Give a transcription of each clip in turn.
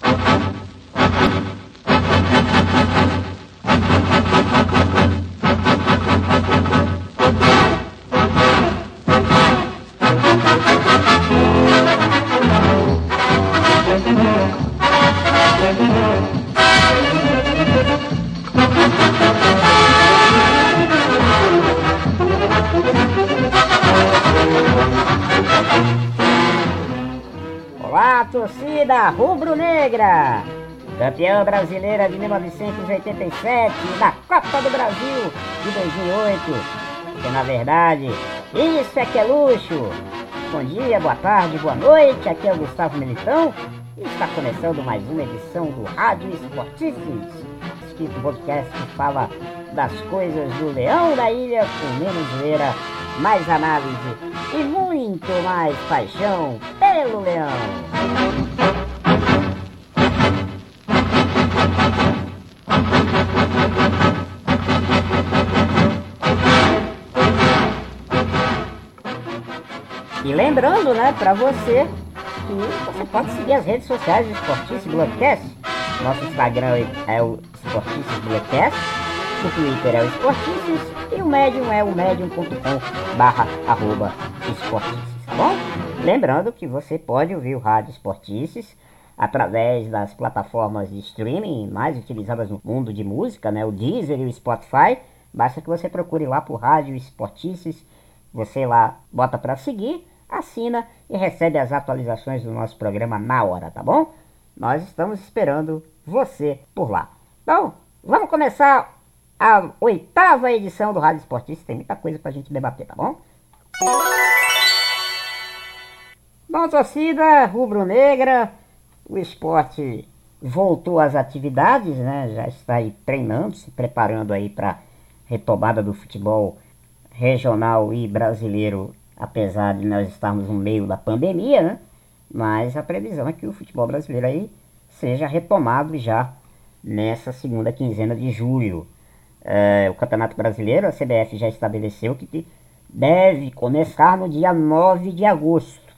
torcida rubro-negra, campeã brasileira de 1987 da Copa do Brasil de 2008. Porque na verdade, isso é que é luxo. Bom dia, boa tarde, boa noite. Aqui é o Gustavo Militão e está começando mais uma edição do Rádio Esportistas, que podcast que fala das coisas do Leão da Ilha com menos zoeira, mais análise e muito mais paixão pelo Leão. E lembrando, né, para você que você pode seguir as redes sociais do Esportice Bloodcast. Nosso Instagram é o Esportices Bloodcast, o Twitter é o Esportices e o Medium é o medium.com barra arroba Esportices, tá bom? Lembrando que você pode ouvir o Rádio Esportices através das plataformas de streaming mais utilizadas no mundo de música, né, o Deezer e o Spotify. Basta que você procure lá por Rádio Esportices, você lá bota para seguir assina e recebe as atualizações do nosso programa na hora, tá bom? Nós estamos esperando você por lá. Então, vamos começar a oitava edição do Rádio Esportista. Tem muita coisa pra gente debater, tá bom? Bom, torcida rubro-negra, o esporte voltou às atividades, né? Já está aí treinando, se preparando aí para retomada do futebol regional e brasileiro apesar de nós estarmos no meio da pandemia, né? Mas a previsão é que o futebol brasileiro aí seja retomado já nessa segunda quinzena de julho. É, o Campeonato Brasileiro, a CBF já estabeleceu que deve começar no dia 9 de agosto.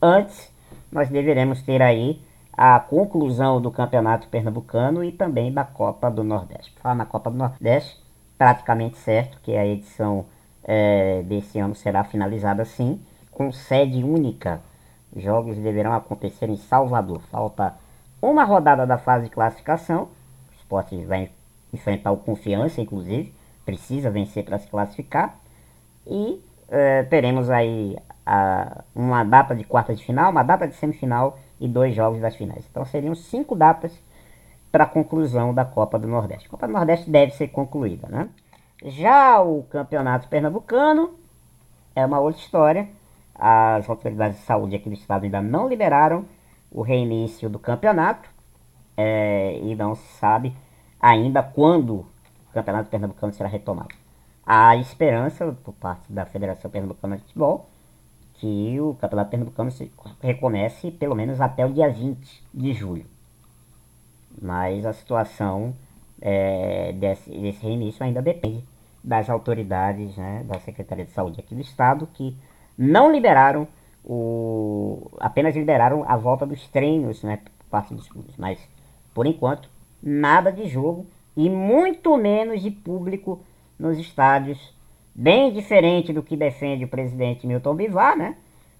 Antes, nós deveremos ter aí a conclusão do Campeonato Pernambucano e também da Copa do Nordeste. Falar na Copa do Nordeste, praticamente certo que é a edição é, desse ano será finalizada assim, com sede única. Os jogos deverão acontecer em Salvador. Falta uma rodada da fase de classificação. O esporte vai enfrentar o Confiança, inclusive. Precisa vencer para se classificar. E é, teremos aí a, uma data de quarta de final, uma data de semifinal e dois jogos das finais. Então seriam cinco datas para a conclusão da Copa do Nordeste. A Copa do Nordeste deve ser concluída, né? Já o campeonato pernambucano é uma outra história. As autoridades de saúde aqui do estado ainda não liberaram o reinício do campeonato é, e não se sabe ainda quando o campeonato pernambucano será retomado. Há esperança por parte da Federação Pernambucana de Futebol que o campeonato pernambucano se recomece pelo menos até o dia 20 de julho. Mas a situação é, desse, desse reinício ainda depende das autoridades, né, da Secretaria de Saúde aqui do Estado, que não liberaram o. apenas liberaram a volta dos treinos né, por parte dos clubes. Mas, por enquanto, nada de jogo e muito menos de público nos estádios. Bem diferente do que defende o presidente Milton Bivar, né?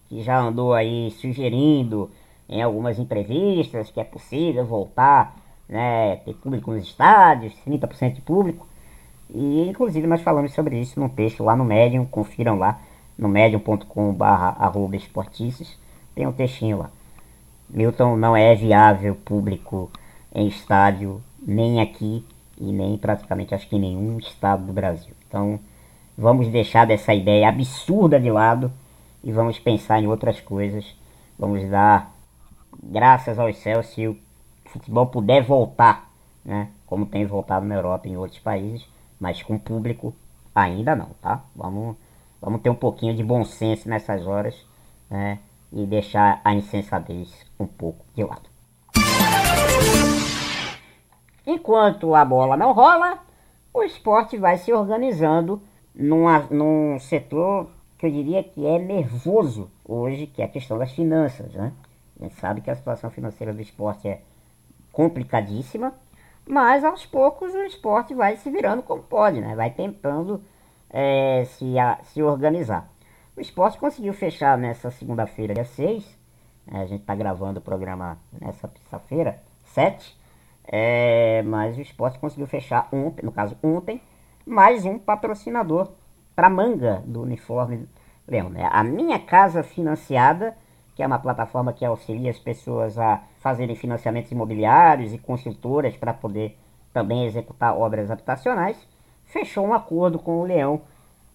Que já andou aí sugerindo em algumas entrevistas que é possível voltar né, público nos estádios, 30% de público. E inclusive nós falamos sobre isso num texto lá no Medium, confiram lá no medium.com.br esportices, tem um textinho lá. Milton não é viável público em estádio, nem aqui e nem praticamente acho que em nenhum estado do Brasil. Então vamos deixar dessa ideia absurda de lado e vamos pensar em outras coisas. Vamos dar graças aos céus se o futebol puder voltar, né? Como tem voltado na Europa e em outros países, mas com público ainda não, tá? Vamos, vamos ter um pouquinho de bom senso nessas horas, né? E deixar a insensatez um pouco de lado. Enquanto a bola não rola, o esporte vai se organizando numa, num setor que eu diria que é nervoso hoje, que é a questão das finanças, né? A gente sabe que a situação financeira do esporte é complicadíssima, mas aos poucos o esporte vai se virando como pode, né? vai tentando é, se, a, se organizar. O esporte conseguiu fechar nessa segunda-feira, dia 6, é, a gente está gravando o programa nessa terça-feira, 7, é, mas o esporte conseguiu fechar ontem, no caso ontem, mais um patrocinador para manga do uniforme Leão. Né? A minha casa financiada que é uma plataforma que auxilia as pessoas a fazerem financiamentos imobiliários e construtoras para poder também executar obras habitacionais, fechou um acordo com o Leão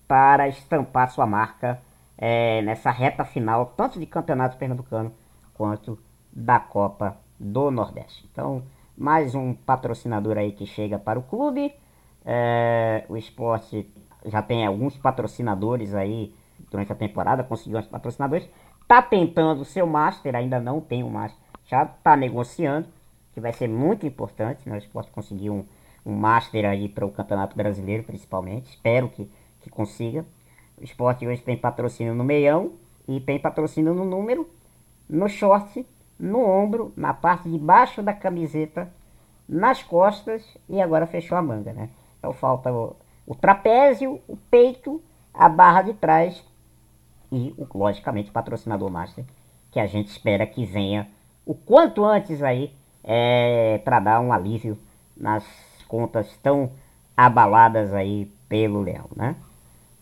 para estampar sua marca é, nessa reta final, tanto de campeonato pernambucano quanto da Copa do Nordeste. Então, mais um patrocinador aí que chega para o clube. É, o esporte já tem alguns patrocinadores aí durante a temporada, conseguiu uns patrocinadores. Tá tentando o seu Master, ainda não tem o Master. Já tá negociando, que vai ser muito importante, né? O esporte conseguir um, um Master aí para o Campeonato Brasileiro, principalmente. Espero que, que consiga. O esporte hoje tem patrocínio no meião e tem patrocínio no número, no short, no ombro, na parte de baixo da camiseta, nas costas e agora fechou a manga, né? Então falta o, o trapézio, o peito, a barra de trás e, logicamente, o patrocinador master, que a gente espera que venha o quanto antes aí é, para dar um alívio nas contas tão abaladas aí pelo Leão, né?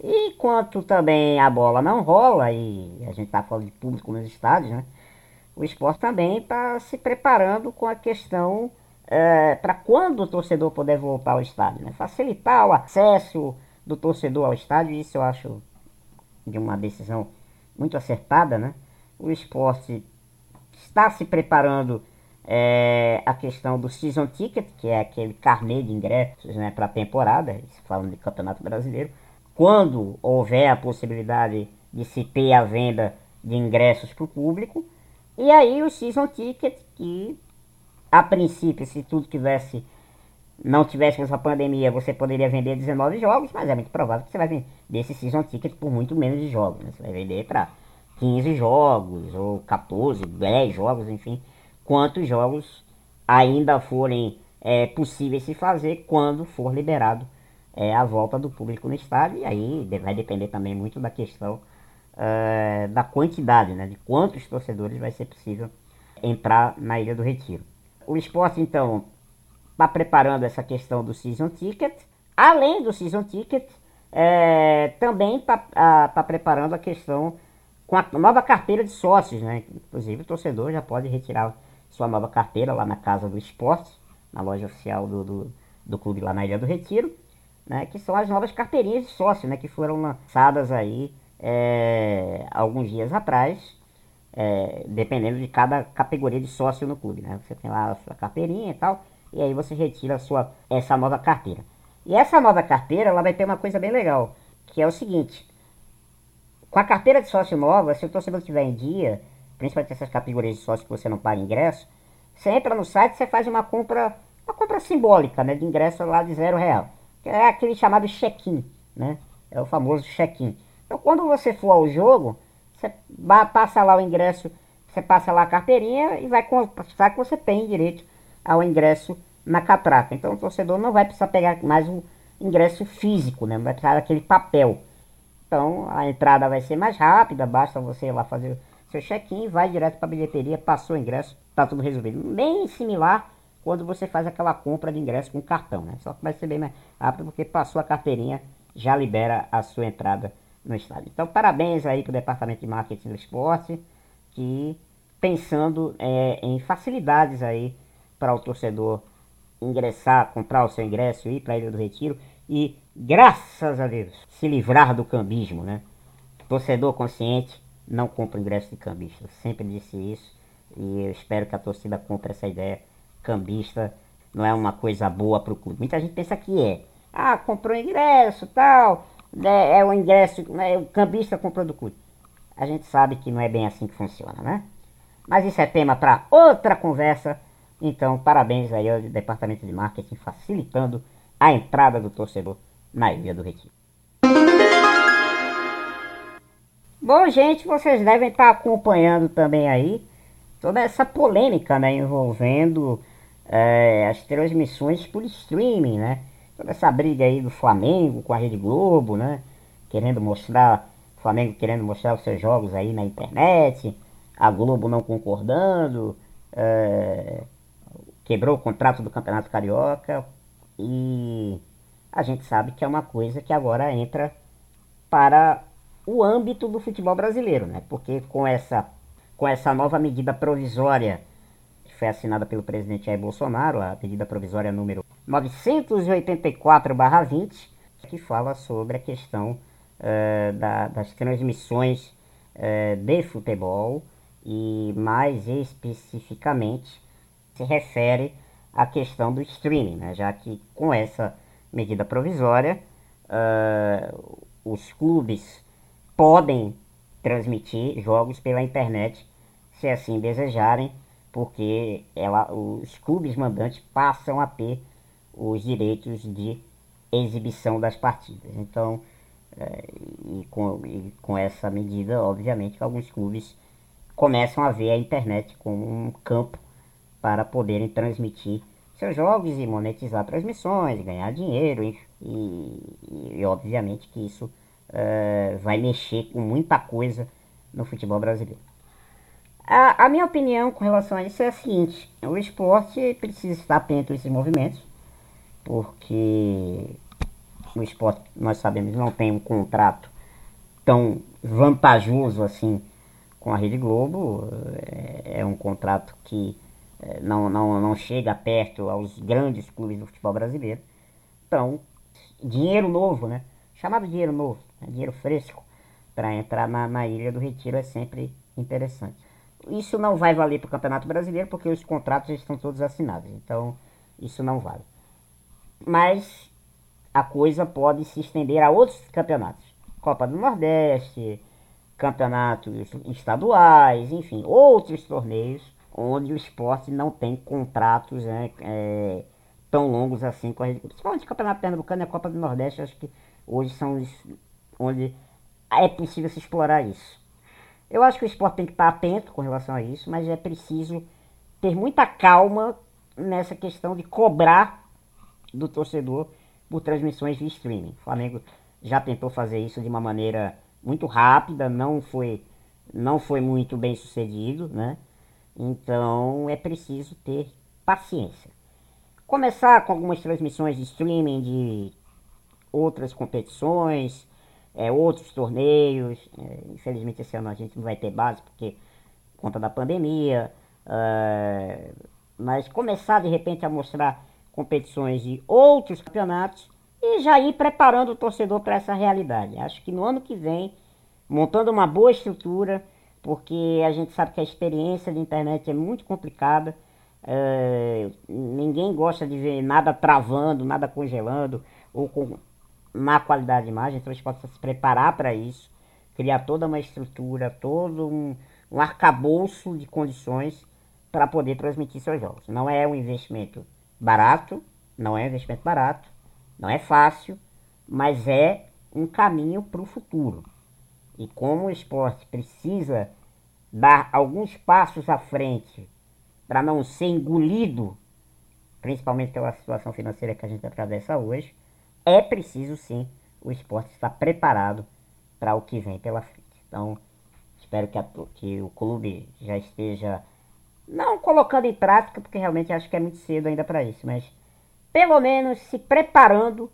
E quanto também a bola não rola, e a gente está falando de público nos estádios, né? O esporte também está se preparando com a questão é, para quando o torcedor puder voltar ao estádio, né? Facilitar o acesso do torcedor ao estádio, isso eu acho de uma decisão muito acertada, né? O esporte está se preparando é, a questão do season ticket, que é aquele carnê de ingressos né, para a temporada, falando de Campeonato Brasileiro. Quando houver a possibilidade de se ter a venda de ingressos para o público. E aí o season ticket, que a princípio, se tudo tivesse não tivesse essa pandemia, você poderia vender 19 jogos, mas é muito provável que você vai vender esse season ticket por muito menos de jogos. Né? Você vai vender para 15 jogos, ou 14, 10 jogos, enfim, quantos jogos ainda forem é, possíveis se fazer quando for liberado é, a volta do público no estádio. E aí vai depender também muito da questão é, da quantidade, né? de quantos torcedores vai ser possível entrar na Ilha do Retiro. O esporte, então, está preparando essa questão do Season Ticket. Além do Season Ticket, é, também está tá preparando a questão com a nova carteira de sócios, né? Inclusive o torcedor já pode retirar sua nova carteira lá na Casa do Esporte, na loja oficial do, do, do clube lá na Ilha do Retiro, né? Que são as novas carteirinhas de sócio, né? Que foram lançadas aí é, alguns dias atrás, é, dependendo de cada categoria de sócio no clube, né? Você tem lá a sua carteirinha e tal, e aí você retira sua, essa nova carteira. E essa nova carteira, ela vai ter uma coisa bem legal, que é o seguinte, com a carteira de sócio nova, se o torcedor tiver em dia, principalmente essas categorias de sócio que você não paga ingresso, você entra no site você faz uma compra, uma compra simbólica, né, de ingresso lá de zero real, que é aquele chamado check-in, né, é o famoso check-in. Então quando você for ao jogo, você passa lá o ingresso, você passa lá a carteirinha e vai constar que você tem direito ao ingresso na catraca. Então o torcedor não vai precisar pegar mais um ingresso físico, né? Não vai precisar daquele papel. Então a entrada vai ser mais rápida, basta você ir lá fazer seu check-in, vai direto para a bilheteria, passou o ingresso, tá tudo resolvido. Bem similar quando você faz aquela compra de ingresso com cartão, né? Só que vai ser bem mais rápido porque passou a carteirinha, já libera a sua entrada no estádio. Então parabéns aí para o Departamento de Marketing do Esporte, que pensando é, em facilidades aí para o torcedor ingressar, comprar o seu ingresso, ir para a Ilha do Retiro e, graças a Deus, se livrar do cambismo, né? Torcedor consciente não compra ingresso de cambista. Eu sempre disse isso e eu espero que a torcida compre essa ideia. Cambista não é uma coisa boa para o clube. Muita gente pensa que é. Ah, comprou ingresso, tal, é, é o ingresso, né, o cambista comprou do clube. A gente sabe que não é bem assim que funciona, né? Mas isso é tema para outra conversa. Então, parabéns aí ao departamento de marketing facilitando a entrada do torcedor na Ilha do Retiro. Bom, gente, vocês devem estar acompanhando também aí toda essa polêmica né, envolvendo é, as transmissões por streaming, né? Toda essa briga aí do Flamengo com a Rede Globo, né? Querendo mostrar, Flamengo querendo mostrar os seus jogos aí na internet, a Globo não concordando, é, quebrou o contrato do Campeonato Carioca e a gente sabe que é uma coisa que agora entra para o âmbito do futebol brasileiro, né? Porque com essa, com essa nova medida provisória que foi assinada pelo presidente Jair Bolsonaro, a medida provisória número 984/20, que fala sobre a questão uh, da, das transmissões uh, de futebol e mais especificamente se refere à questão do streaming, né? já que com essa medida provisória uh, os clubes podem transmitir jogos pela internet se assim desejarem, porque ela, os clubes mandantes passam a ter os direitos de exibição das partidas. Então, é, e, com, e com essa medida, obviamente, alguns clubes começam a ver a internet como um campo para poderem transmitir seus jogos e monetizar transmissões, ganhar dinheiro, e, e, e obviamente que isso uh, vai mexer com muita coisa no futebol brasileiro. A, a, minha opinião com relação a isso é a seguinte: o esporte precisa estar atento a esses movimentos, porque o esporte, nós sabemos, não tem um contrato tão vantajoso assim com a Rede Globo. É, é um contrato que não, não, não chega perto aos grandes clubes do futebol brasileiro. Então, dinheiro novo, né? Chamado dinheiro novo, né? dinheiro fresco, para entrar na, na Ilha do Retiro é sempre interessante. Isso não vai valer para o Campeonato Brasileiro porque os contratos já estão todos assinados, então isso não vale. Mas a coisa pode se estender a outros campeonatos. Copa do Nordeste, campeonatos estaduais, enfim, outros torneios onde o esporte não tem contratos né, é, tão longos assim com a rede. Principalmente o Campeonato Pernambucano e a Copa do Nordeste, acho que hoje são os, onde é possível se explorar isso. Eu acho que o esporte tem que estar atento com relação a isso, mas é preciso ter muita calma nessa questão de cobrar do torcedor por transmissões de streaming. O Flamengo já tentou fazer isso de uma maneira muito rápida, não foi, não foi muito bem sucedido, né? Então é preciso ter paciência. Começar com algumas transmissões de streaming de outras competições, é, outros torneios. É, infelizmente esse ano a gente não vai ter base porque conta da pandemia. É, mas começar de repente a mostrar competições de outros campeonatos e já ir preparando o torcedor para essa realidade. Acho que no ano que vem, montando uma boa estrutura, porque a gente sabe que a experiência de internet é muito complicada. É, ninguém gosta de ver nada travando, nada congelando ou com má qualidade de imagem, então a gente pode se preparar para isso, criar toda uma estrutura, todo um, um arcabouço de condições para poder transmitir seus jogos. Não é um investimento barato, não é um investimento barato, não é fácil, mas é um caminho para o futuro. E como o esporte precisa dar alguns passos à frente para não ser engolido, principalmente pela situação financeira que a gente atravessa hoje, é preciso sim o esporte estar preparado para o que vem pela frente. Então, espero que, a, que o clube já esteja, não colocando em prática, porque realmente acho que é muito cedo ainda para isso, mas pelo menos se preparando,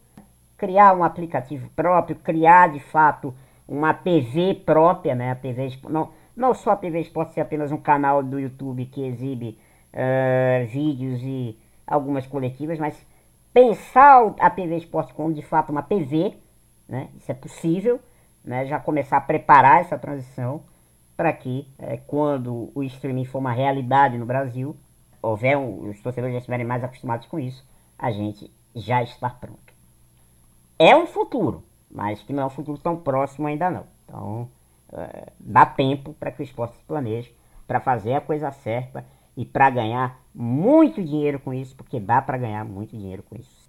criar um aplicativo próprio, criar de fato uma TV própria, né? A TV não, não só a TV Esporte ser apenas um canal do YouTube que exibe uh, vídeos e algumas coletivas, mas pensar a TV Esporte como de fato uma TV, né? Isso é possível, né? Já começar a preparar essa transição para que é, quando o streaming for uma realidade no Brasil, houver um, os torcedores já estiverem mais acostumados com isso, a gente já está pronto. É um futuro, mas que não é um futuro tão próximo ainda não. Então, é, dá tempo para que o esporte se planeje, para fazer a coisa certa e para ganhar muito dinheiro com isso, porque dá para ganhar muito dinheiro com isso.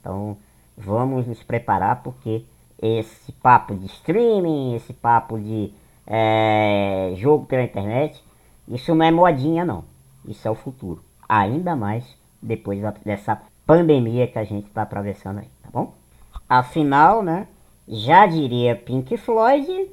Então, vamos nos preparar porque esse papo de streaming, esse papo de é, jogo pela internet, isso não é modinha não. Isso é o futuro. Ainda mais depois dessa pandemia que a gente está atravessando aí, tá bom? Afinal, né? Já diria Pink Floyd.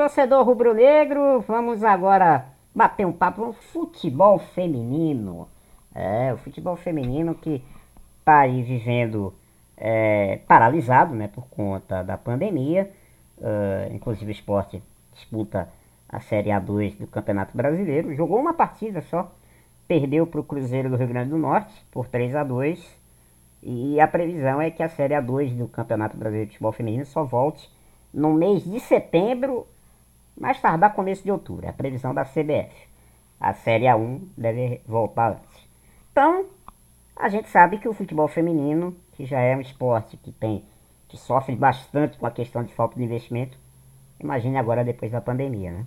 Torcedor rubro-negro, vamos agora bater um papo no futebol feminino. É, o futebol feminino que está aí vivendo é, paralisado, né, por conta da pandemia. Uh, inclusive o esporte disputa a Série A2 do Campeonato Brasileiro. Jogou uma partida só, perdeu para o Cruzeiro do Rio Grande do Norte por 3 a 2 E a previsão é que a Série A2 do Campeonato Brasileiro de Futebol Feminino só volte no mês de setembro mais tardar começo de outubro, é a previsão da CBF. A Série A1 deve voltar antes. Então, a gente sabe que o futebol feminino, que já é um esporte que tem que sofre bastante com a questão de falta de investimento, imagine agora depois da pandemia, né?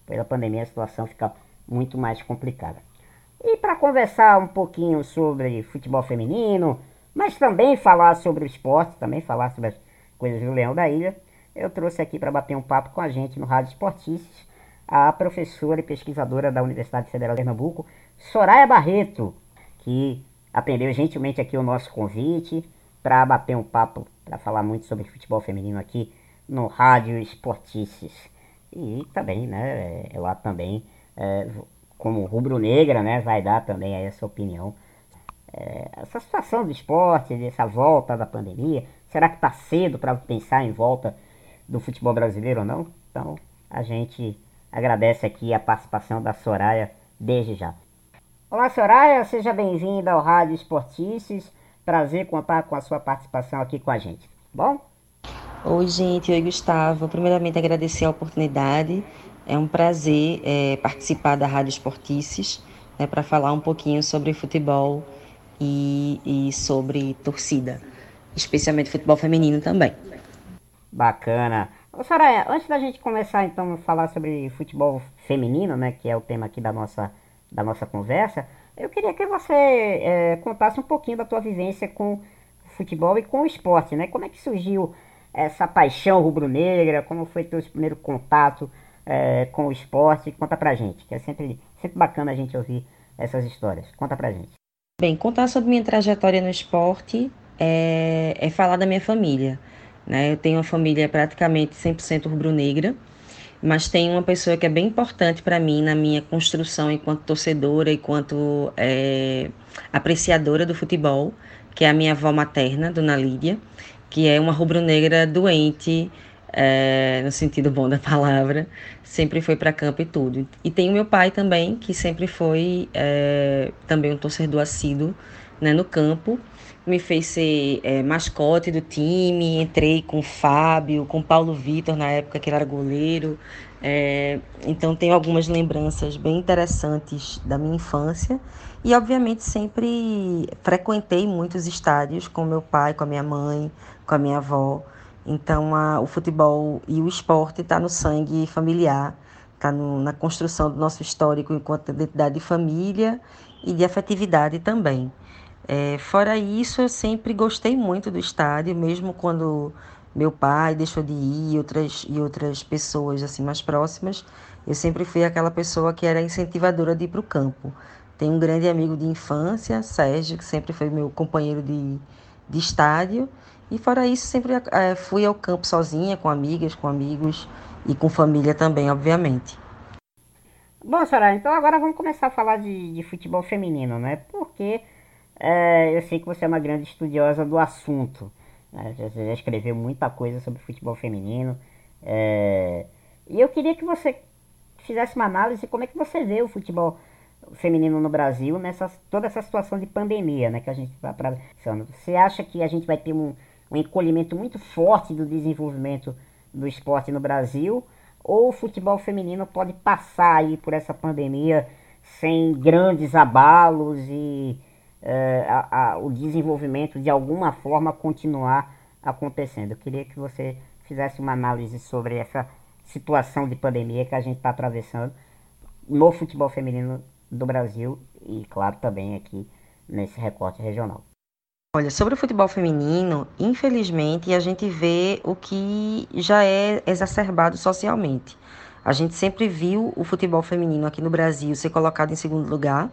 Depois da pandemia a situação fica muito mais complicada. E para conversar um pouquinho sobre futebol feminino, mas também falar sobre o esporte, também falar sobre as coisas do Leão da Ilha, eu trouxe aqui para bater um papo com a gente no Rádio Esportistas a professora e pesquisadora da Universidade Federal de Pernambuco, Soraya Barreto, que atendeu gentilmente aqui o nosso convite para bater um papo, para falar muito sobre futebol feminino aqui no Rádio Esportices. E também, né, ela também, é, como rubro-negra, né, vai dar também aí essa opinião. É, essa situação do esporte, dessa volta da pandemia, será que está cedo para pensar em volta do futebol brasileiro ou não. Então a gente agradece aqui a participação da Soraya desde já. Olá Soraya, seja bem-vinda ao Rádio Esportices. Prazer contar com a sua participação aqui com a gente. Bom? Oi gente, oi Gustavo. Primeiramente agradecer a oportunidade. É um prazer é, participar da Rádio Esportices né, para falar um pouquinho sobre futebol e, e sobre torcida, especialmente futebol feminino também. Bacana. Ô, Soraya, antes da gente começar então a falar sobre futebol feminino, né, que é o tema aqui da nossa, da nossa conversa, eu queria que você é, contasse um pouquinho da tua vivência com futebol e com o esporte, né? Como é que surgiu essa paixão rubro-negra? Como foi teu primeiro contato é, com o esporte? Conta pra gente, que é sempre, sempre bacana a gente ouvir essas histórias. Conta pra gente. Bem, contar sobre minha trajetória no esporte é, é falar da minha família. Né? Eu tenho uma família praticamente 100% rubro-negra, mas tem uma pessoa que é bem importante para mim na minha construção enquanto torcedora, enquanto é, apreciadora do futebol, que é a minha avó materna, Dona Lídia, que é uma rubro-negra doente, é, no sentido bom da palavra, sempre foi para campo e tudo. E tem o meu pai também, que sempre foi é, também um torcedor assíduo né, no campo, me fez ser é, mascote do time, entrei com o Fábio, com o Paulo Vitor na época que ele era goleiro. É, então tenho algumas lembranças bem interessantes da minha infância e obviamente sempre frequentei muitos estádios com meu pai, com a minha mãe, com a minha avó. Então a, o futebol e o esporte está no sangue familiar, está na construção do nosso histórico enquanto identidade de família e de afetividade também. É, fora isso, eu sempre gostei muito do estádio, mesmo quando meu pai deixou de ir e outras, e outras pessoas assim mais próximas. Eu sempre fui aquela pessoa que era incentivadora de ir para o campo. Tenho um grande amigo de infância, Sérgio, que sempre foi meu companheiro de, de estádio. E fora isso, sempre é, fui ao campo sozinha, com amigas, com amigos e com família também, obviamente. Bom, Soraya, então agora vamos começar a falar de, de futebol feminino, né? Porque é, eu sei que você é uma grande estudiosa do assunto. Né? Você já escreveu muita coisa sobre futebol feminino. É, e eu queria que você fizesse uma análise como é que você vê o futebol feminino no Brasil nessa toda essa situação de pandemia, né, que a gente está atravessando. Você acha que a gente vai ter um, um encolhimento muito forte do desenvolvimento do esporte no Brasil? Ou o futebol feminino pode passar aí por essa pandemia sem grandes abalos e uh, a, a, o desenvolvimento de alguma forma continuar acontecendo? Eu queria que você fizesse uma análise sobre essa situação de pandemia que a gente está atravessando no futebol feminino do Brasil e, claro, também aqui nesse recorte regional. Olha, sobre o futebol feminino, infelizmente a gente vê o que já é exacerbado socialmente. A gente sempre viu o futebol feminino aqui no Brasil ser colocado em segundo lugar,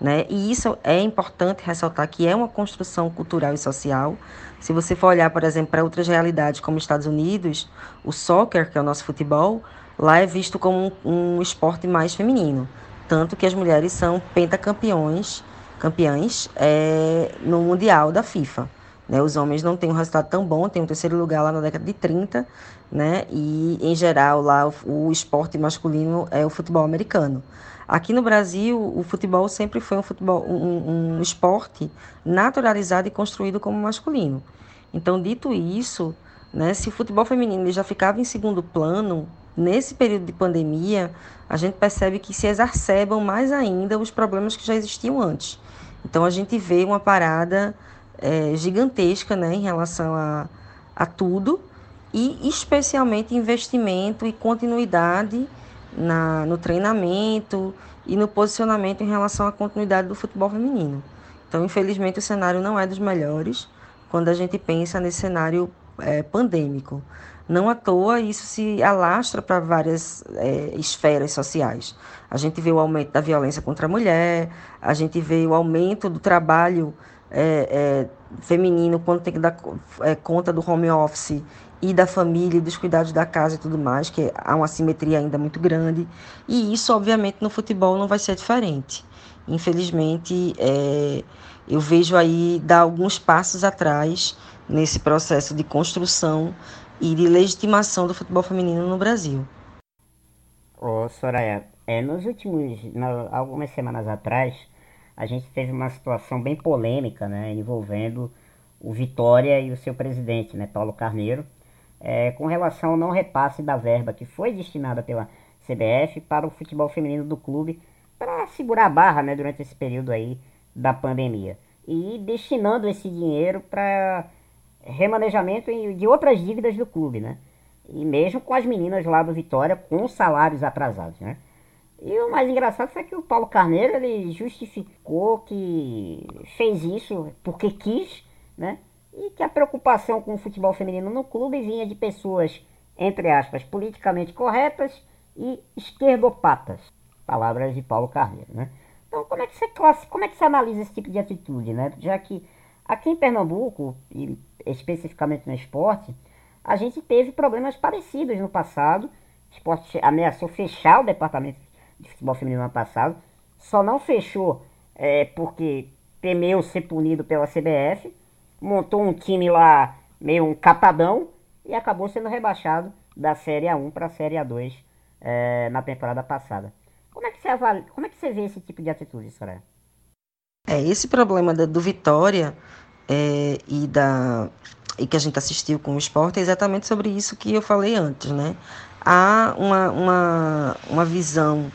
né? E isso é importante ressaltar que é uma construção cultural e social. Se você for olhar, por exemplo, para outras realidades como Estados Unidos, o soccer, que é o nosso futebol, lá é visto como um, um esporte mais feminino. Tanto que as mulheres são pentacampeões, campeãs é, no Mundial da FIFA. Né? Os homens não têm um resultado tão bom, tem um terceiro lugar lá na década de 30, né? e em geral lá o, o esporte masculino é o futebol americano. Aqui no Brasil, o futebol sempre foi um, futebol, um, um esporte naturalizado e construído como masculino. Então, dito isso, né, se o futebol feminino já ficava em segundo plano, nesse período de pandemia, a gente percebe que se exacerbam mais ainda os problemas que já existiam antes. Então a gente vê uma parada é, gigantesca né, em relação a, a tudo e especialmente investimento e continuidade na, no treinamento e no posicionamento em relação à continuidade do futebol feminino. Então, infelizmente, o cenário não é dos melhores quando a gente pensa nesse cenário é, pandêmico. Não à toa isso se alastra para várias é, esferas sociais. A gente vê o aumento da violência contra a mulher, a gente vê o aumento do trabalho é, é, feminino quando tem que dar é, conta do home office e da família, dos cuidados da casa e tudo mais, que há uma simetria ainda muito grande. E isso, obviamente, no futebol não vai ser diferente. Infelizmente, é, eu vejo aí dar alguns passos atrás nesse processo de construção e de legitimação do futebol feminino no Brasil. Ô Soraya, é, nos últimos, algumas semanas atrás, a gente teve uma situação bem polêmica, né, envolvendo o Vitória e o seu presidente, né, Paulo Carneiro, é, com relação ao não repasse da verba que foi destinada pela CBF para o futebol feminino do clube, para segurar a barra, né, durante esse período aí da pandemia. E destinando esse dinheiro para remanejamento de outras dívidas do clube, né? E mesmo com as meninas lá do Vitória com salários atrasados, né? E o mais engraçado foi que o Paulo Carneiro ele justificou que fez isso porque quis, né? E que a preocupação com o futebol feminino no clube vinha de pessoas, entre aspas, politicamente corretas e esquerdopatas. Palavras de Paulo Carneiro, né? Então, como é que você como é que você analisa esse tipo de atitude, né? Já que aqui em Pernambuco, e especificamente no esporte, a gente teve problemas parecidos no passado. O esporte ameaçou fechar o departamento de futebol feminino no ano passado. Só não fechou é, porque temeu ser punido pela CBF. Montou um time lá meio um catadão e acabou sendo rebaixado da Série A1 para a Série A2 é, na temporada passada. Como é que você avalia, como é que você vê esse tipo de atitude, Soraya? É, esse problema do, Vitória é, e, da, e que a gente assistiu com o esporte é exatamente sobre isso que eu falei antes, né? Há uma, uma, uma visão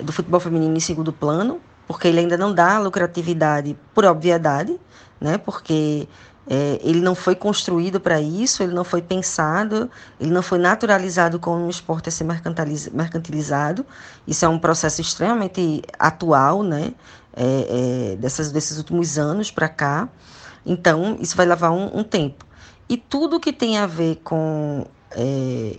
do futebol feminino em segundo plano, porque ele ainda não dá lucratividade por obviedade, né? Porque é, ele não foi construído para isso, ele não foi pensado, ele não foi naturalizado como um esporte a ser mercantilizado. Isso é um processo extremamente atual, né? É, é, dessas, desses últimos anos para cá. Então, isso vai levar um, um tempo. E tudo que tem a ver com é,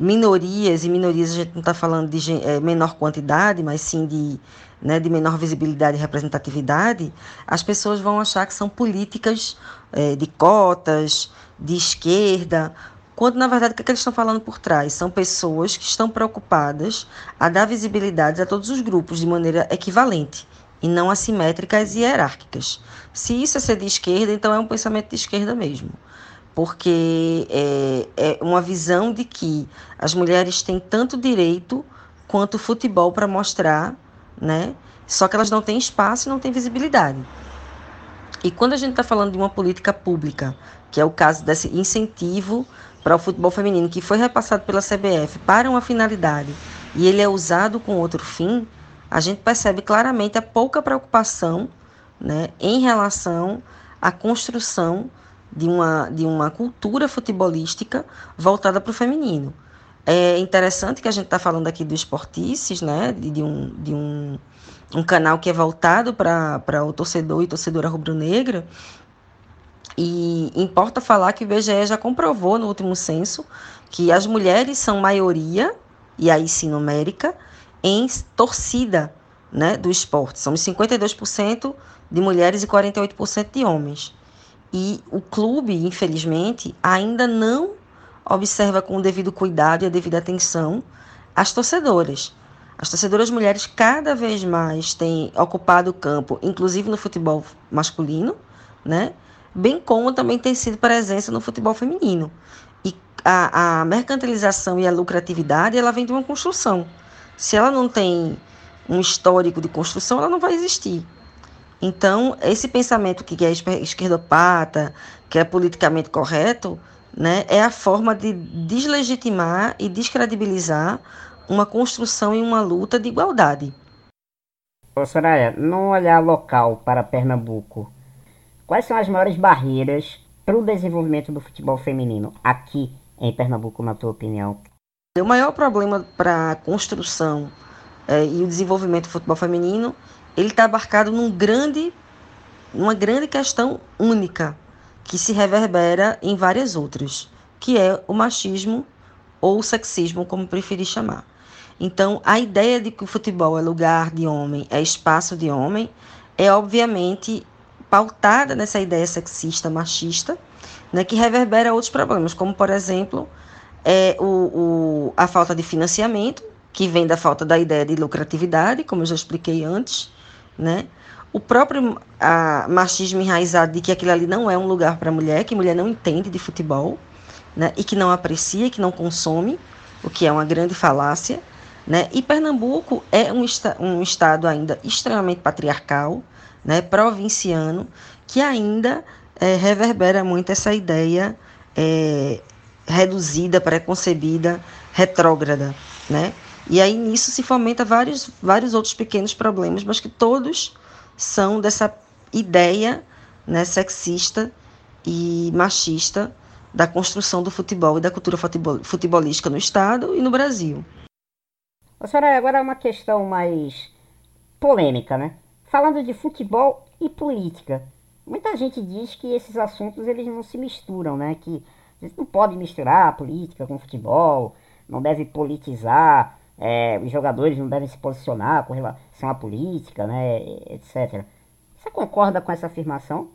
minorias, e minorias a gente não está falando de é, menor quantidade, mas sim de, né, de menor visibilidade e representatividade, as pessoas vão achar que são políticas é, de cotas, de esquerda, quando na verdade o que, é que eles estão falando por trás? São pessoas que estão preocupadas a dar visibilidade a todos os grupos de maneira equivalente e não assimétricas e hierárquicas. Se isso é ser de esquerda, então é um pensamento de esquerda mesmo. Porque é, é uma visão de que as mulheres têm tanto direito quanto futebol para mostrar, né? só que elas não têm espaço e não têm visibilidade. E quando a gente está falando de uma política pública, que é o caso desse incentivo para o futebol feminino, que foi repassado pela CBF para uma finalidade e ele é usado com outro fim, a gente percebe claramente a pouca preocupação né, em relação à construção de uma, de uma cultura futebolística voltada para o feminino. É interessante que a gente está falando aqui do Esportices, né, de, de, um, de um, um canal que é voltado para o torcedor e torcedora rubro-negra, e importa falar que o IBGE já comprovou no último censo que as mulheres são maioria, e aí sim numérica, em torcida né, do esporte. Somos 52% de mulheres e 48% de homens. E o clube, infelizmente, ainda não observa com o devido cuidado e a devida atenção as torcedoras. As torcedoras mulheres cada vez mais têm ocupado o campo, inclusive no futebol masculino, né? bem como também tem sido presença no futebol feminino. E a, a mercantilização e a lucratividade ela vem de uma construção. Se ela não tem um histórico de construção, ela não vai existir. Então, esse pensamento que é esquerdopata, que é politicamente correto, né, é a forma de deslegitimar e descredibilizar uma construção e uma luta de igualdade. Ô Soraya, num olhar local para Pernambuco, quais são as maiores barreiras para o desenvolvimento do futebol feminino aqui em Pernambuco, na tua opinião? O maior problema para a construção é, e o desenvolvimento do futebol feminino ele está abarcado num grande, uma grande questão única, que se reverbera em várias outras, que é o machismo ou sexismo, como preferir chamar. Então, a ideia de que o futebol é lugar de homem, é espaço de homem, é obviamente pautada nessa ideia sexista, machista, né, que reverbera outros problemas, como, por exemplo, é o, o, a falta de financiamento, que vem da falta da ideia de lucratividade, como eu já expliquei antes, né? O próprio a, machismo enraizado de que aquilo ali não é um lugar para mulher, que mulher não entende de futebol, né? E que não aprecia, que não consome, o que é uma grande falácia, né? E Pernambuco é um, um estado ainda extremamente patriarcal, né? Provinciano, que ainda é, reverbera muito essa ideia é, reduzida, preconcebida, retrógrada, né? E aí nisso se fomenta vários, vários outros pequenos problemas, mas que todos são dessa ideia né, sexista e machista da construção do futebol e da cultura futebolística no Estado e no Brasil. A senhora, agora é uma questão mais polêmica, né? Falando de futebol e política. Muita gente diz que esses assuntos eles não se misturam, né? Que eles não podem misturar a política com futebol, não deve politizar é, os jogadores não devem se posicionar com relação à política, né, etc. Você concorda com essa afirmação?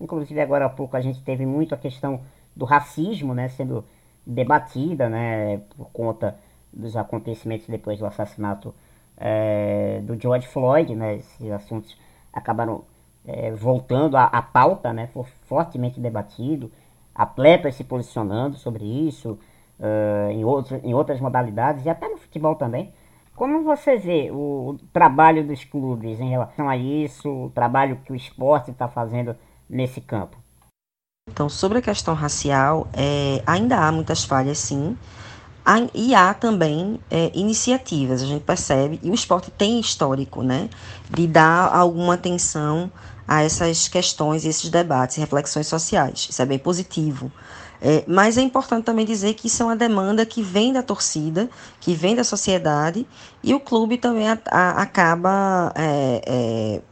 Inclusive agora há pouco a gente teve muito a questão do racismo, né, sendo debatida, né, por conta dos acontecimentos depois do assassinato é, do George Floyd, né, esses assuntos acabaram é, voltando à, pauta, né, foi fortemente debatido, atletas se posicionando sobre isso, uh, em, em outras modalidades e até no futebol também. Como você vê o, o trabalho dos clubes em relação a isso, o trabalho que o esporte está fazendo nesse campo? Então, sobre a questão racial, é, ainda há muitas falhas, sim. E há também é, iniciativas, a gente percebe, e o esporte tem histórico, né, de dar alguma atenção a essas questões, esses debates, reflexões sociais. Isso é bem positivo. É, mas é importante também dizer que isso é uma demanda que vem da torcida, que vem da sociedade, e o clube também a, a, acaba é, é,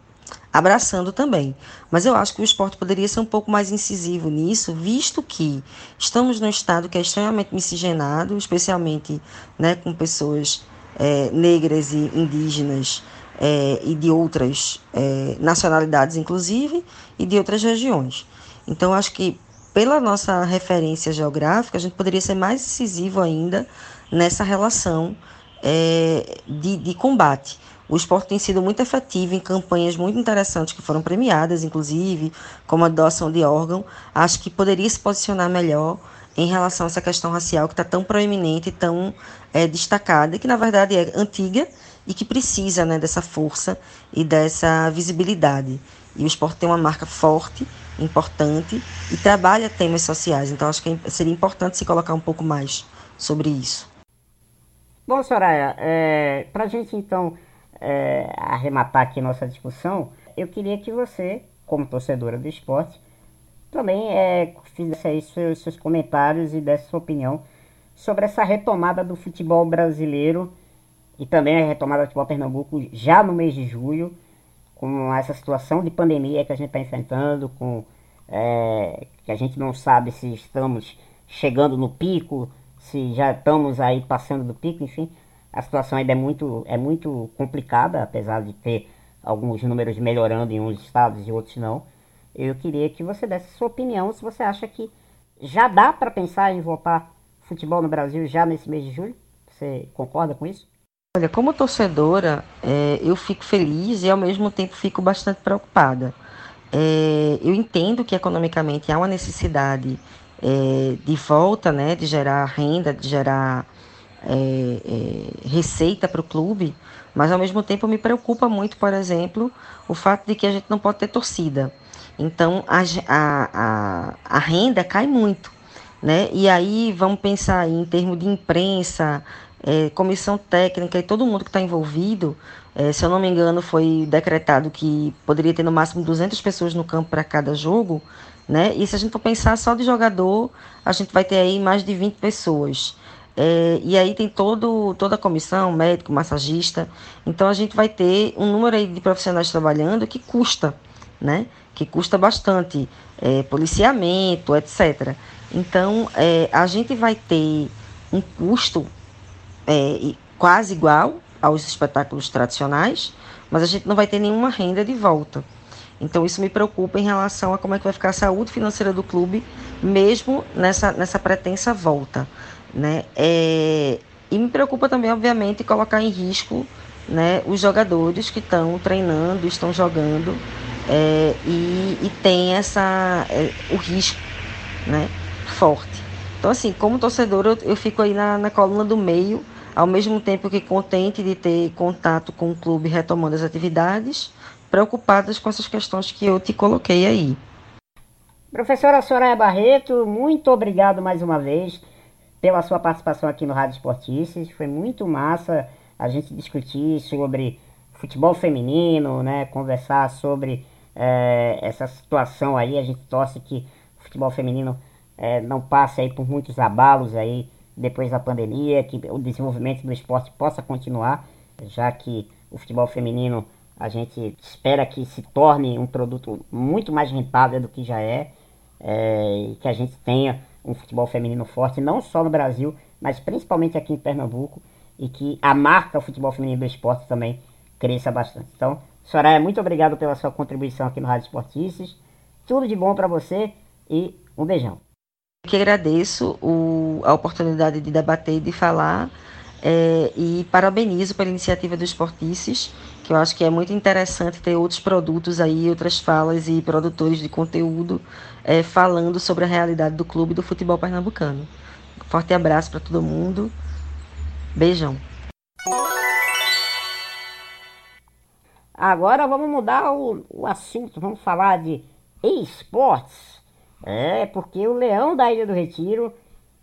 abraçando também. Mas eu acho que o esporte poderia ser um pouco mais incisivo nisso, visto que estamos num estado que é extremamente miscigenado, especialmente né, com pessoas é, negras e indígenas. É, e de outras é, nacionalidades, inclusive, e de outras regiões. Então, acho que pela nossa referência geográfica, a gente poderia ser mais decisivo ainda nessa relação é, de, de combate. O esporte tem sido muito efetivo em campanhas muito interessantes que foram premiadas, inclusive, como a doação de órgão. Acho que poderia se posicionar melhor em relação a essa questão racial que está tão proeminente e tão é, destacada, que na verdade é antiga e que precisa né, dessa força e dessa visibilidade. E o esporte tem uma marca forte, importante e trabalha temas sociais. Então, acho que seria importante se colocar um pouco mais sobre isso. Bom, Soraya, é, para a gente então é, arrematar aqui nossa discussão, eu queria que você, como torcedora do esporte, também é, fizesse aí seus, seus comentários e desse sua opinião sobre essa retomada do futebol brasileiro e também a retomada do futebol Pernambuco já no mês de julho, com essa situação de pandemia que a gente está enfrentando, com é, que a gente não sabe se estamos chegando no pico, se já estamos aí passando do pico, enfim, a situação ainda é muito, é muito complicada, apesar de ter alguns números melhorando em uns estados e outros não. Eu queria que você desse sua opinião se você acha que já dá para pensar em voltar futebol no Brasil já nesse mês de julho. Você concorda com isso? Olha, como torcedora, é, eu fico feliz e ao mesmo tempo fico bastante preocupada. É, eu entendo que economicamente há uma necessidade é, de volta, né, de gerar renda, de gerar é, é, receita para o clube, mas ao mesmo tempo me preocupa muito, por exemplo, o fato de que a gente não pode ter torcida. Então a, a, a, renda cai muito. Né? E aí vamos pensar em termos de imprensa, é, comissão técnica e todo mundo que está envolvido. É, se eu não me engano, foi decretado que poderia ter no máximo 200 pessoas no campo para cada jogo. Né? E se a gente for pensar só de jogador, a gente vai ter aí mais de 20 pessoas. É, e aí tem todo, toda a comissão, médico, massagista. Então a gente vai ter um número aí de profissionais trabalhando que custa, né? que custa bastante, é, policiamento, etc. Então, é, a gente vai ter um custo é, quase igual aos espetáculos tradicionais, mas a gente não vai ter nenhuma renda de volta. Então, isso me preocupa em relação a como é que vai ficar a saúde financeira do clube, mesmo nessa, nessa pretensa volta. Né? É, e me preocupa também, obviamente, colocar em risco né, os jogadores que estão treinando, estão jogando é, e, e, tem essa, é, o risco né, forte. Então, assim, como torcedor, eu, eu fico aí na, na coluna do meio, ao mesmo tempo que contente de ter contato com o clube retomando as atividades, preocupadas com essas questões que eu te coloquei aí. Professora Soraya Barreto, muito obrigado mais uma vez pela sua participação aqui no Rádio Esportices. Foi muito massa a gente discutir sobre futebol feminino, né? Conversar sobre é, essa situação aí, a gente torce que o futebol feminino é, não passe aí por muitos abalos aí depois da pandemia, que o desenvolvimento do esporte possa continuar, já que o futebol feminino a gente espera que se torne um produto muito mais rentável do que já é, é e que a gente tenha um futebol feminino forte, não só no Brasil, mas principalmente aqui em Pernambuco, e que a marca futebol feminino do esporte também cresça bastante. Então, Soraya, muito obrigado pela sua contribuição aqui no Rádio Esportices. Tudo de bom para você e um beijão. Que agradeço o, a oportunidade de debater e de falar é, e parabenizo pela iniciativa do Esportices, que eu acho que é muito interessante ter outros produtos aí, outras falas e produtores de conteúdo é, falando sobre a realidade do clube do futebol pernambucano. Forte abraço para todo mundo. Beijão. Agora vamos mudar o, o assunto, vamos falar de esportes. É, porque o Leão da Ilha do Retiro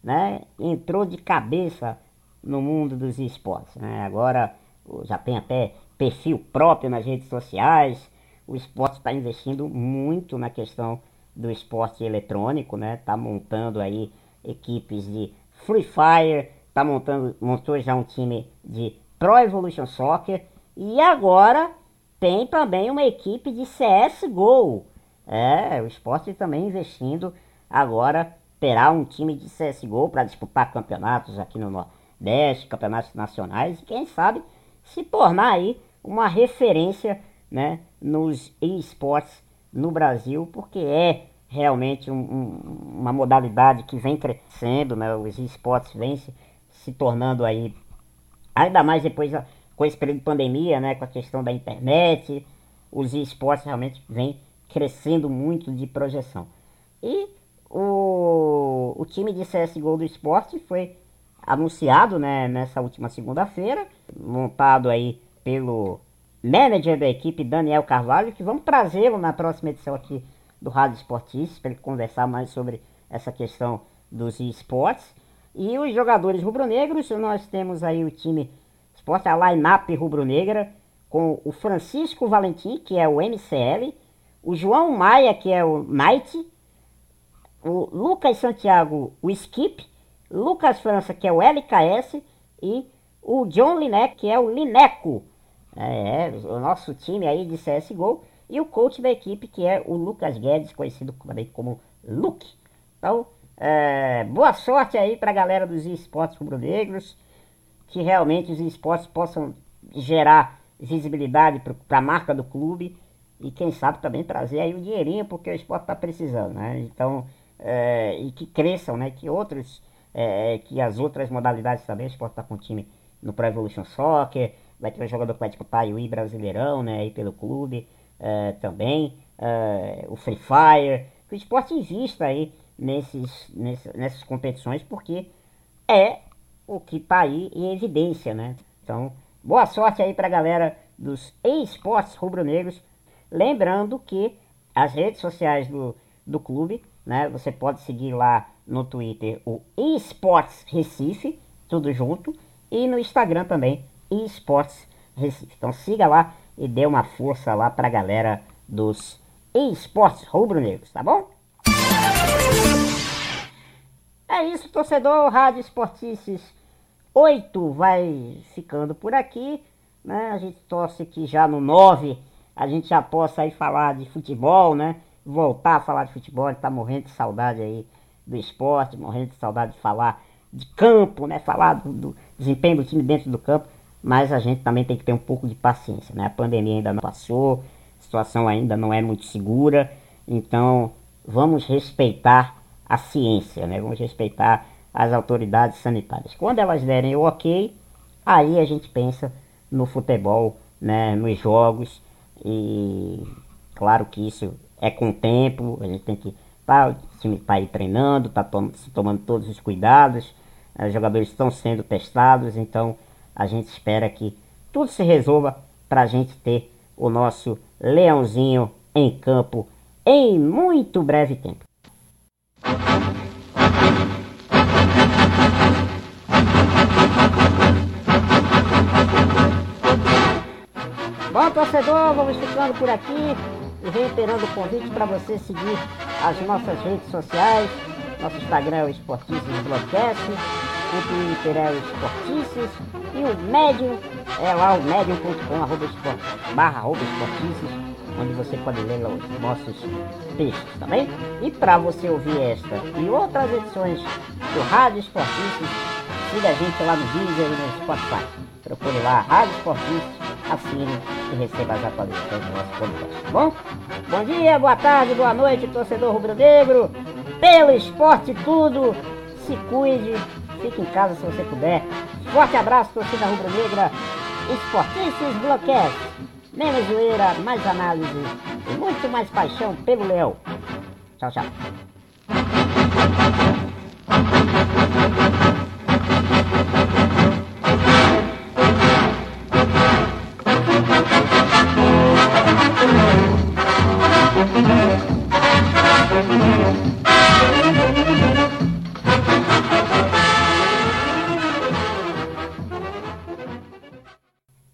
né, entrou de cabeça no mundo dos esportes. Né? Agora já tem até perfil próprio nas redes sociais. O esporte está investindo muito na questão do esporte eletrônico, né? Está montando aí equipes de Free Fire, tá montando, montou já um time de Pro Evolution Soccer e agora tem também uma equipe de CSGO. É, o esporte também investindo agora terá um time de CSGO para disputar campeonatos aqui no Nordeste, campeonatos nacionais e quem sabe se tornar aí uma referência né, nos esportes no Brasil, porque é realmente um, um, uma modalidade que vem crescendo, né, os esportes vêm se, se tornando aí, ainda mais depois com esse período de pandemia, né, com a questão da internet, os esportes realmente vêm crescendo muito de projeção. E o, o time de CSGO do esporte foi anunciado né, nessa última segunda-feira, montado aí pelo manager da equipe, Daniel Carvalho, que vamos trazê-lo na próxima edição aqui do Rádio Esportistas, para ele conversar mais sobre essa questão dos esportes. E os jogadores rubro-negros, nós temos aí o time esporte, a line-up rubro-negra, com o Francisco Valentim, que é o MCL, o João Maia, que é o Knight, o Lucas Santiago, o Skip, Lucas França, que é o LKS, e o John Lineco, que é o Lineco. É, o nosso time aí de CSGO. E o coach da equipe, que é o Lucas Guedes, conhecido também como Luke. Então, é, boa sorte aí para a galera dos esportes rubro-negros. Que realmente os esportes possam gerar visibilidade para a marca do clube. E quem sabe também trazer aí o dinheirinho, porque o esporte está precisando, né? Então, é, e que cresçam, né? Que outros, é, que as outras modalidades também, o esporte está com o time no Pro Evolution Soccer, vai ter um jogador que disputar o Brasileirão, né? Aí pelo clube é, também, é, o Free Fire, que o esporte invista aí nesses, nesses, nessas competições, porque é o que está aí em evidência, né? Então, boa sorte aí para a galera dos esportes rubro-negros. Lembrando que as redes sociais do, do clube, né? Você pode seguir lá no Twitter o esportes Recife, tudo junto, e no Instagram também, esportes Recife. Então siga lá e dê uma força lá pra galera dos esportes rubro-negros, tá bom? É isso, torcedor Rádio Esportices 8 vai ficando por aqui, né? A gente torce que já no 9 a gente já possa aí falar de futebol, né? Voltar a falar de futebol, tá morrendo de saudade aí do esporte, morrendo de saudade de falar de campo, né? Falar do, do desempenho do time dentro do campo, mas a gente também tem que ter um pouco de paciência, né? A pandemia ainda não passou, a situação ainda não é muito segura, então vamos respeitar a ciência, né? Vamos respeitar as autoridades sanitárias. Quando elas derem o ok, aí a gente pensa no futebol, né? Nos jogos e claro que isso é com o tempo, a gente tem que tá, o time tá aí treinando, tá tom tomando todos os cuidados, os jogadores estão sendo testados, então a gente espera que tudo se resolva para a gente ter o nosso leãozinho em campo em muito breve tempo. Bom, torcedor, vamos ficando por aqui e reiterando o convite para você seguir as nossas redes sociais. Nosso Instagram é o Esportistas Broadcast, o Twitter é o Esportices e o Medium é lá o medium.com barra esportices, onde você pode ler os nossos textos, tá bem? E para você ouvir esta e outras edições do Rádio Esportices, siga a gente lá no Deezer e no Spotify. Procure lá Rádio Esportices, assine e receba as atualizações do nosso podcast, tá bom? Bom dia, boa tarde, boa noite, torcedor rubro-negro. Pelo esporte tudo, se cuide Fique em casa se você puder. Forte abraço, torcida rubro-negra. Esportistas Bloquete. Menos zoeira, mais análise e muito mais paixão pelo leão. Tchau, tchau.